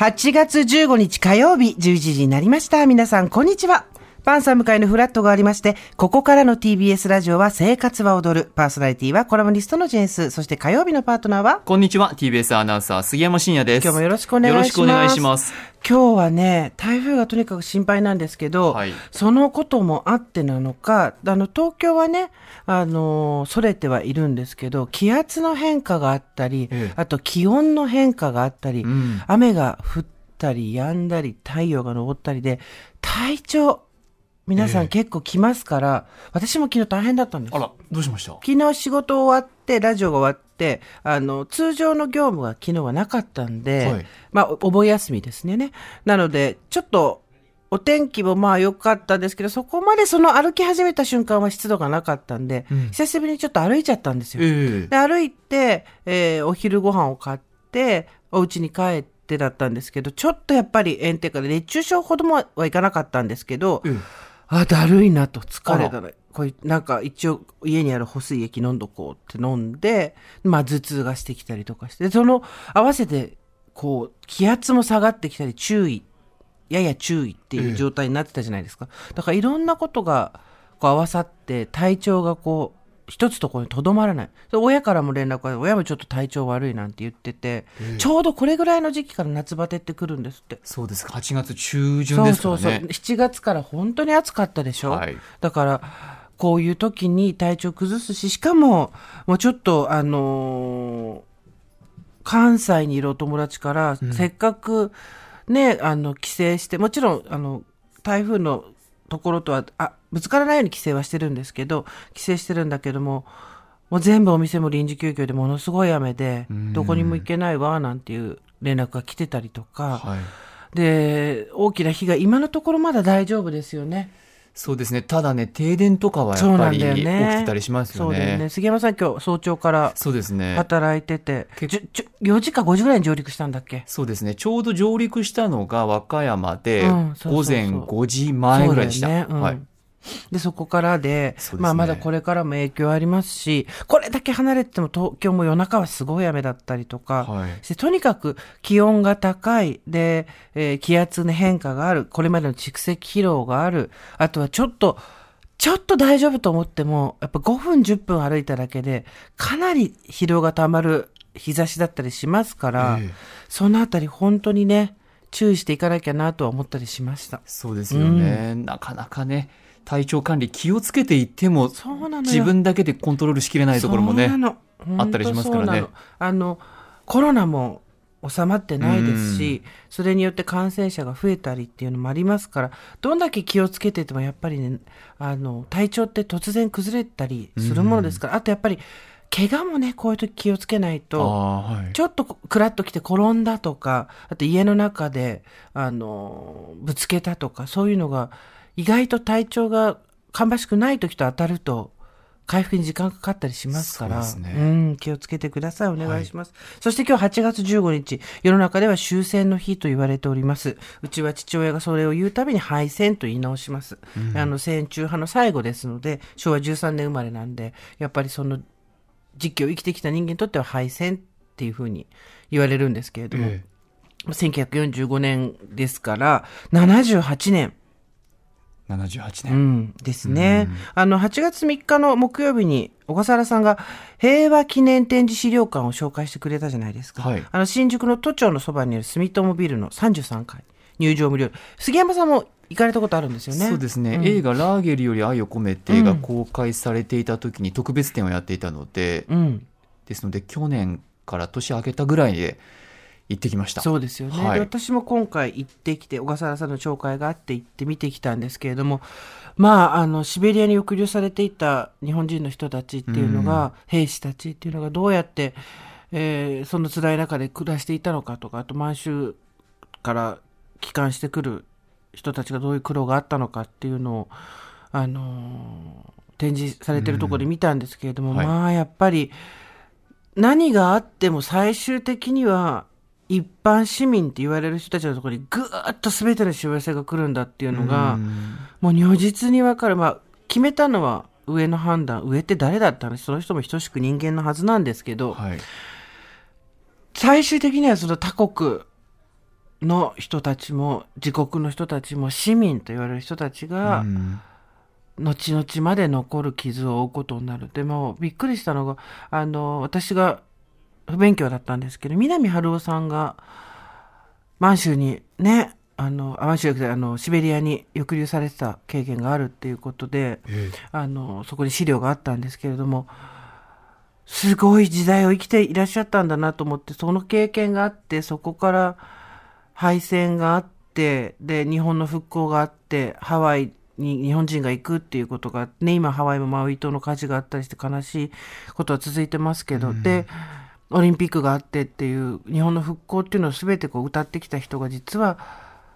8月15日火曜日11時になりました。皆さん、こんにちは。パンサー向かいのフラットがありまして、ここからの TBS ラジオは生活は踊る。パーソナリティはコラムニストのジェンス。そして火曜日のパートナーは？こんにちは。TBS アナウンサー、杉山真也です。今日もよろしくお願いします。よろしくお願いします。今日はね、台風がとにかく心配なんですけど、はいそのこともあってなのか、あの、東京はね、あの、それてはいるんですけど、気圧の変化があったり、ええあと気温の変化があったり、ん雨が降ったり止んだり、太陽が昇ったりで、体調、皆さええん結構来ますから、私も昨日大変だったんですあ。ら、どうしました？昨日仕事終わって、ラジオが終わって、あの、通常の業務が昨日はなかったんで、はいまあ、おお盆休みですね。なので、ちょっと、お天気もまあ良かったですけど、そこまでその歩き始めた瞬間は湿度がなかったんで、うん久しぶりにちょっと歩いちゃったんですよ。ええで、歩いて、えーお昼ご飯を買って、お家に帰ってだったんですけど、ちょっとやっぱり炎天下で熱中症ほどもはいかなかったんですけど、ええあ、だるいなと、疲れたあな。これ、なんか一応家にある保水液飲んどこうって飲んで、まあ頭痛がしてきたりとかして、でその合わせて、こう、気圧も下がってきたり、注意、やや注意っていう状態になってたじゃないですか。だからいろんなことがこう合わさって、体調がこう、一つところにとどまらない。で親からも連絡が、親もちょっと体調悪いなんて言ってて、ちょうどこれぐらいの時期から夏バテってくるんですって。そうですか。8月中旬そうですからね。そうそう。7月から本当に暑かったでしょ、はいだから、こういう時に体調崩すし、しかも、もうちょっと、あのー関西にいるお友達から、せっかく、ね、あの、帰省して、もちろん、あの、台風のところとは、あ、ぶつからないように帰省はしてるんですけど、帰省してるんだけども、もう全部お店も臨時休業でものすごい雨で、どこにも行けないわ、なんていう連絡が来てたりとか、はい。で、大きな被害、今のところまだ大丈夫ですよね。そうですね。ただね、停電とかはやっぱり起き。てたりしますよそうだよね。ね。杉山さん今日早朝からそうですね。働いてて、結じゅじゅ4時か5時ぐらいに上陸したんだっけ？そうですね。ちょうど上陸したのが和歌山で、うんそうそうそう午前5時前ぐらいでした。そうだよねうんはい。で、そこからで、ですね。まあまだこれからも影響ありますし、これだけ離れてても東京も夜中はすごい雨だったりとか、はい。してとにかく気温が高い、で、えー気圧の変化がある、これまでの蓄積疲労がある、あとはちょっと、ちょっと大丈夫と思っても、やっぱ5分10分歩いただけで、かなり疲労がたまる日差しだったりしますから、ええ。そのあたり本当にね、注意していかなきゃなとは思ったりしました。そうですよね。なかなかね、体調管理気をつけていっても、自分だけでコントロールしきれないところもねあったりしますからね。あの、コロナも収まってないですし、それによって感染者が増えたりっていうのもありますから、どんだけ気をつけててもやっぱりね、あの、体調って突然崩れたりするものですから、あとやっぱり、怪我もね、こういう時気をつけないと、はい。ちょっとクラッと来て転んだとか、あと家の中で、あの、ぶつけたとか、そういうのが、意外と体調が芳しくない時と当たると、回復に時間かかったりしますから、そうん、気をつけてください。お願いします。そして今日8月15日、世の中では終戦の日と言われております。うちは父親がそれを言うたびに敗戦と言い直します。あの、戦中派の最後ですので、昭和13年生まれなんで、やっぱりその時期を生きてきた人間にとっては敗戦っていうふうに言われるんですけれども、え1945年ですから、78年、え78う年。ん、ですね。あの、8月3日の木曜日に、小笠原さんが平和記念展示資料館を紹介してくれたじゃないですか。はいあの、新宿の都庁のそばにある住友ビルの33階、入場無料。杉山さんも行かれたことあるんですよね。そうですね、映画「ラーゲリより愛を込めて」が公開されていた時に特別展をやっていたので、うん。ですので去年から年明けたぐらいで行ってきました。そうですよね、はい。で私も今回行ってきて小笠原さんの紹介があって行って見てきたんですけれどもまああのシベリアに抑留されていた日本人の人たちっていうのが、兵士たちっていうのがどうやって、えーその辛い中で暮らしていたのかとかあと満州から帰還してくる人たちがどういう苦労があったのかっていうのをあのー展示されてるところで見たんですけれども、うん。はい。まあやっぱり何があっても最終的には一般市民って言われる人たちのところにぐーっと全ての幸せが来るんだっていうのが、うんもう如実にわかる。まあ、決めたのは上の判断。上って誰だった話、その人も等しく人間のはずなんですけど、はい最終的にはその他国の人たちも自国の人たちも市民と言われる人たちが、うん後々まで残る傷を負うことになる。でも、びっくりしたのが、あの、私が不勉強だったんですけど、南春夫さんが、満州にね、あの、あ満州じゃなくてあの、シベリアに抑留されてた経験があるっていうことで、えあの、そこに資料があったんですけれども、すごい時代を生きていらっしゃったんだなと思って、その経験があって、そこから敗戦があって、で、日本の復興があって、ハワイに日本人が行くっていうことがあってね、今ハワイもマウイ島の火事があったりして悲しいことは続いてますけど、で、オリンピックがあってっていう日本の復興っていうのを全てこう歌ってきた人が実は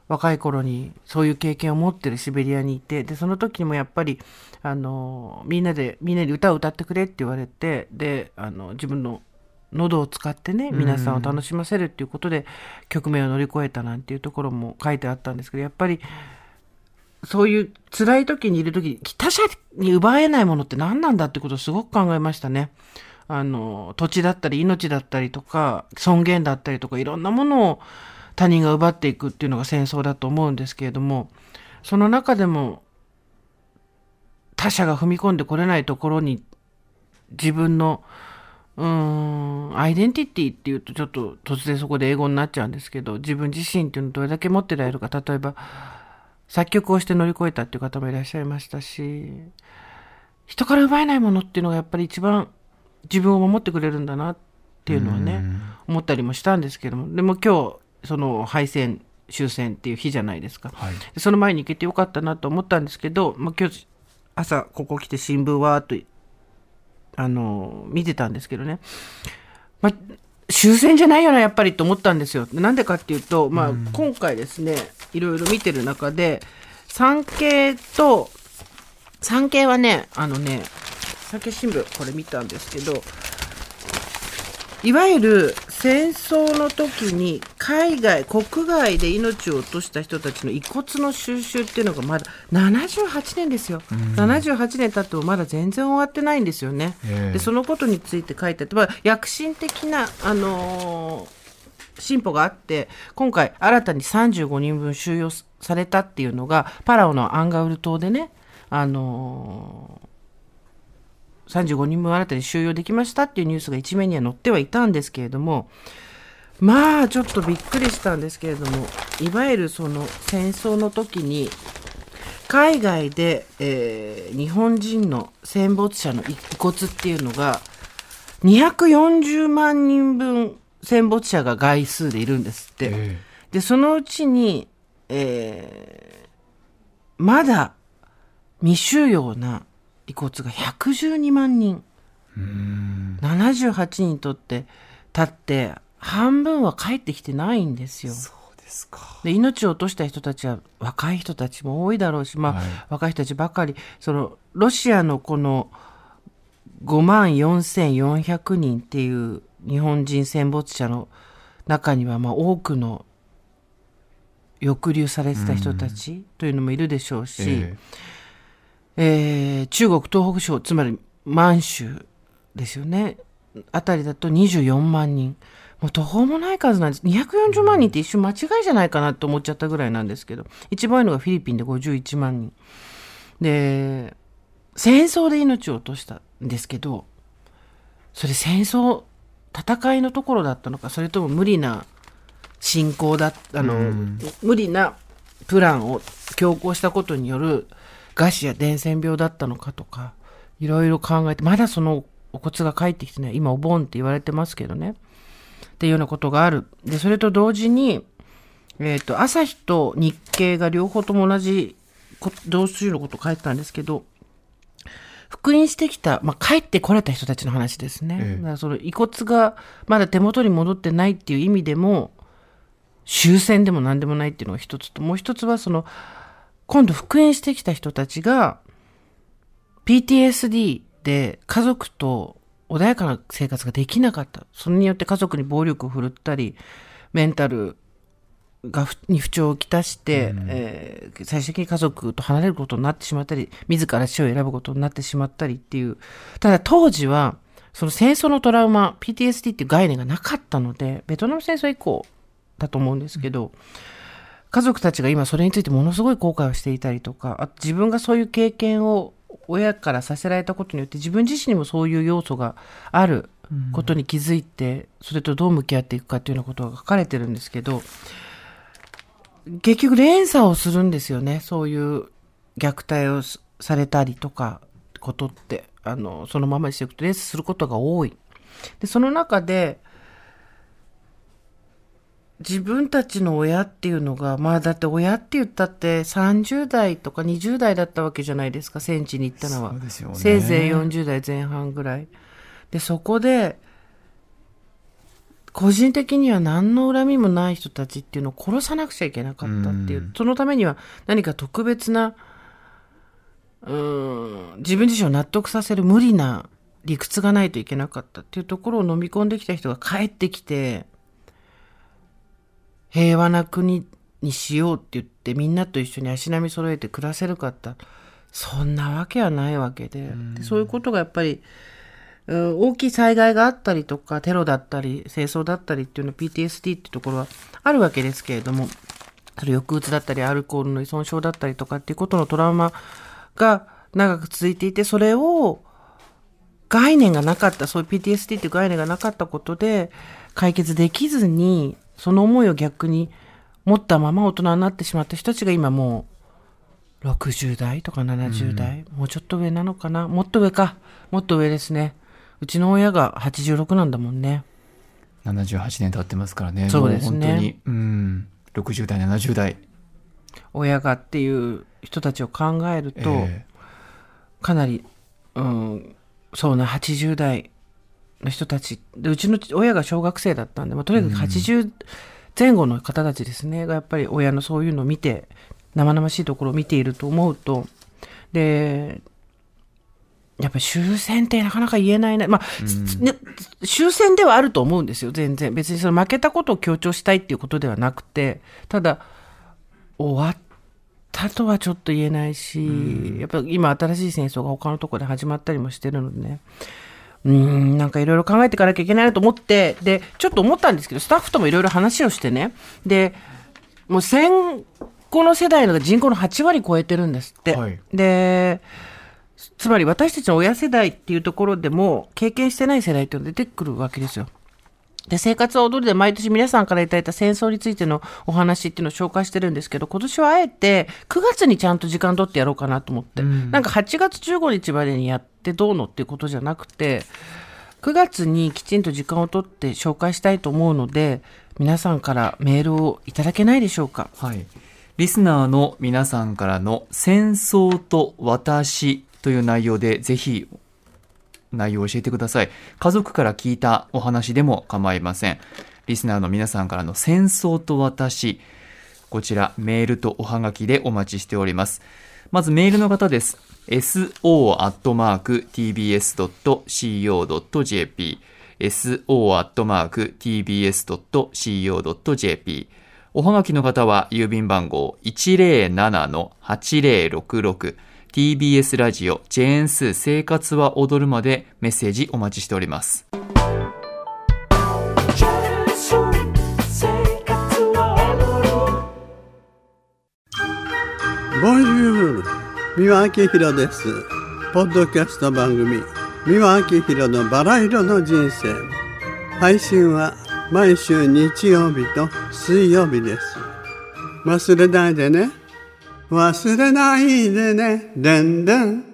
若い頃にそういう経験を持ってるシベリアにいてでその時にもやっぱりあのみんなでみんなで歌を歌ってくれって言われてであの自分の喉を使ってね皆さんを楽しませるっていうことで局面を乗り越えたなんていうところも書いてあったんですけどやっぱりそういう辛い時にいる時に他者に奪えないものって何なんだってことをすごく考えましたね。あの土地だったり命だったりとか尊厳だったりとかいろんなものを他人が奪っていくっていうのが戦争だと思うんですけれどもその中でも他者が踏み込んでこれないところに自分のうんアイデンティティっていうとちょっと突然そこで英語になっちゃうんですけど自分自身っていうのをどれだけ持ってられるか。例えば作曲をして乗り越えたっていう方もいらっしゃいましたし人から奪えないものっていうのがやっぱり一番自分を守ってくれるんだなっていうのはね、思ったりもしたんですけども。でも今日その敗戦終戦っていう日じゃないですか、はい。でその前に行けてよかったなと思ったんですけど、まあ、今日朝ここ来て新聞わーっとあの見てたんですけどね、まあ、終戦じゃないよなやっぱりと思ったんですよ。なんでかっていうと、まあ、今回ですねいろいろ見てる中で産経と産経はねあのね産経新聞これ見たんですけどいわゆる戦争の時に海外国外で命を落とした人たちの遺骨の収集っていうのがまだ78年ですよ、78年経ってもまだ全然終わってないんですよね、ええ。でそのことについて書いてあって、まあ、躍進的な、あのー進歩があって今回新たに35人分収容されたっていうのがパラオのアンガウル島でね、あのー35人分新たに収容できましたっていうニュースが一面には載ってはいたんですけれどもまあちょっとびっくりしたんですけれどもいわゆるその戦争の時に海外で、えー日本人の戦没者の遺骨っていうのが240万人分戦没者が概数でいるんですって。えでそのうちに、えーまだ未収容な遺骨が112万人。えうん78人にとって経って半分は帰ってきてないんですよ。で命を落とした人たちは若い人たちも多いだろうし、まあはい。若い人たちばかり。そのロシアのこの5万4400人っていう日本人戦没者の中にはまあ多くの抑留されてた人たちというのもいるでしょうし、ええー中国東北省つまり満州ですよね。あたりだと24万人。もう途方もない数なんです。240万人って一瞬間違いじゃないかなと思っちゃったぐらいなんですけど。一番多いのがフィリピンで51万人。で戦争で命を落としたんですけどそれ戦争戦いのところだったのかそれとも無理な侵攻だあの、うん。無理なプランを強行したことによる餓死や伝染病だったのかとかいろいろ考えてまだそのお骨が帰ってきてない今お盆って言われてますけどね。っていうようなことがある。でそれと同時に、えー、と朝日と日経が両方とも同じこ同種のことを書いてたんですけど復員してきた、まあ、帰ってこれた人たちの話ですね。ええ。だからその遺骨がまだ手元に戻ってないっていう意味でも終戦でも何でもないっていうのが一つともう一つはその今度復員してきた人たちが PTSD で家族と穏やかな生活ができなかった。それによって家族に暴力を振るったりメンタルがふに不調をきたして、えー最終的に家族と離れることになってしまったり自ら死を選ぶことになってしまったりっていう。ただ当時はその戦争のトラウマ PTSD っていう概念がなかったのでベトナム戦争以降たと思うんですけど、家族たちが今それについてものすごい後悔をしていたりとか、あ自分がそういう経験を親からさせられたことによって自分自身にもそういう要素があることに気づいて、それとどう向き合っていくかっていうようなことが書かれてるんですけど、結局連鎖をするんですよね。そういう虐待をされたりとか、ことって、あの、そのままにしていくと連鎖することが多い。で、その中で、自分たちの親っていうのが、まあだって親って言ったって30代とか20代だったわけじゃないですか、戦地に行ったのは。ねせいぜい40代前半ぐらい。で、そこで、個人的には何の恨みもない人たちっていうのを殺さなくちゃいけなかったっていう、うんそのためには何か特別な、うーん、自分自身を納得させる無理な理屈がないといけなかったっていうところを飲み込んできた人が帰ってきて、平和な国にしようって言ってみんなと一緒に足並み揃えて暮らせるかってそんなわけはないわけで。でそういうことがやっぱり、うん大きい災害があったりとかテロだったり戦争だったりっていうの PTSD っていうところはあるわけですけれどもそれ抑うつだったりアルコールの依存症だったりとかっていうことのトラウマが長く続いていてそれを概念がなかった、そういう PTSD っていう概念がなかったことで、解決できずに、その思いを逆に持ったまま大人になってしまった人たちが今もう、60代とか70代、もうちょっと上なのかな？もっと上か。もっと上ですね。うちの親が86なんだもんね。78年経ってますからね。そうですね。も本当に。うん。60代70代親がっていう人たちを考えると、えかなり、うん、そうな、80代の人たち。で、うちの親が小学生だったんで、まあ、とにかく80前後の方たちですね、がやっぱり親のそういうのを見て、生々しいところを見ていると思うと、で、やっぱり終戦ってなかなか言えないね。まあ、ね終戦ではあると思うんですよ、全然。別にその負けたことを強調したいっていうことではなくて、ただ、終わったとはちょっと言えないし、やっぱ今新しい戦争が他のところで始まったりもしてるのでね。うーん、なんかいろいろ考えていかなきゃいけないなと思って、で、ちょっと思ったんですけど、スタッフともいろいろ話をしてね。で、もう戦後の世代の人口の8割超えてるんですって。はいで、つまり私たちの親世代っていうところでも経験してない世代っていうのが出てくるわけですよ。で、生活は踊るで毎年皆さんからいただいた戦争についてのお話っていうのを紹介してるんですけど、今年はあえて9月にちゃんと時間取ってやろうかなと思って。なんか8月15日までにやってどうのっていうことじゃなくて、9月にきちんと時間を取って紹介したいと思うので、皆さんからメールをいただけないでしょうか？はい。リスナーの皆さんからの戦争と私という内容でぜひ内容を教えてください。家族から聞いたお話でも構いません。リスナーの皆さんからの戦争と私、こちらメールとおはがきでお待ちしております。まずメールの方です。so.tbs.co.jp so.tbs.co.jp おはがきの方は郵便番号107-8066 TBS ラジオジェーンスー生活は踊るまでメッセージお待ちしております。Bonjour 三輪明宏です。ポッドキャスト番組三輪明宏のバラ色の人生。配信は毎週日曜日と水曜日です。忘れないでね。忘れないでね。でんでん。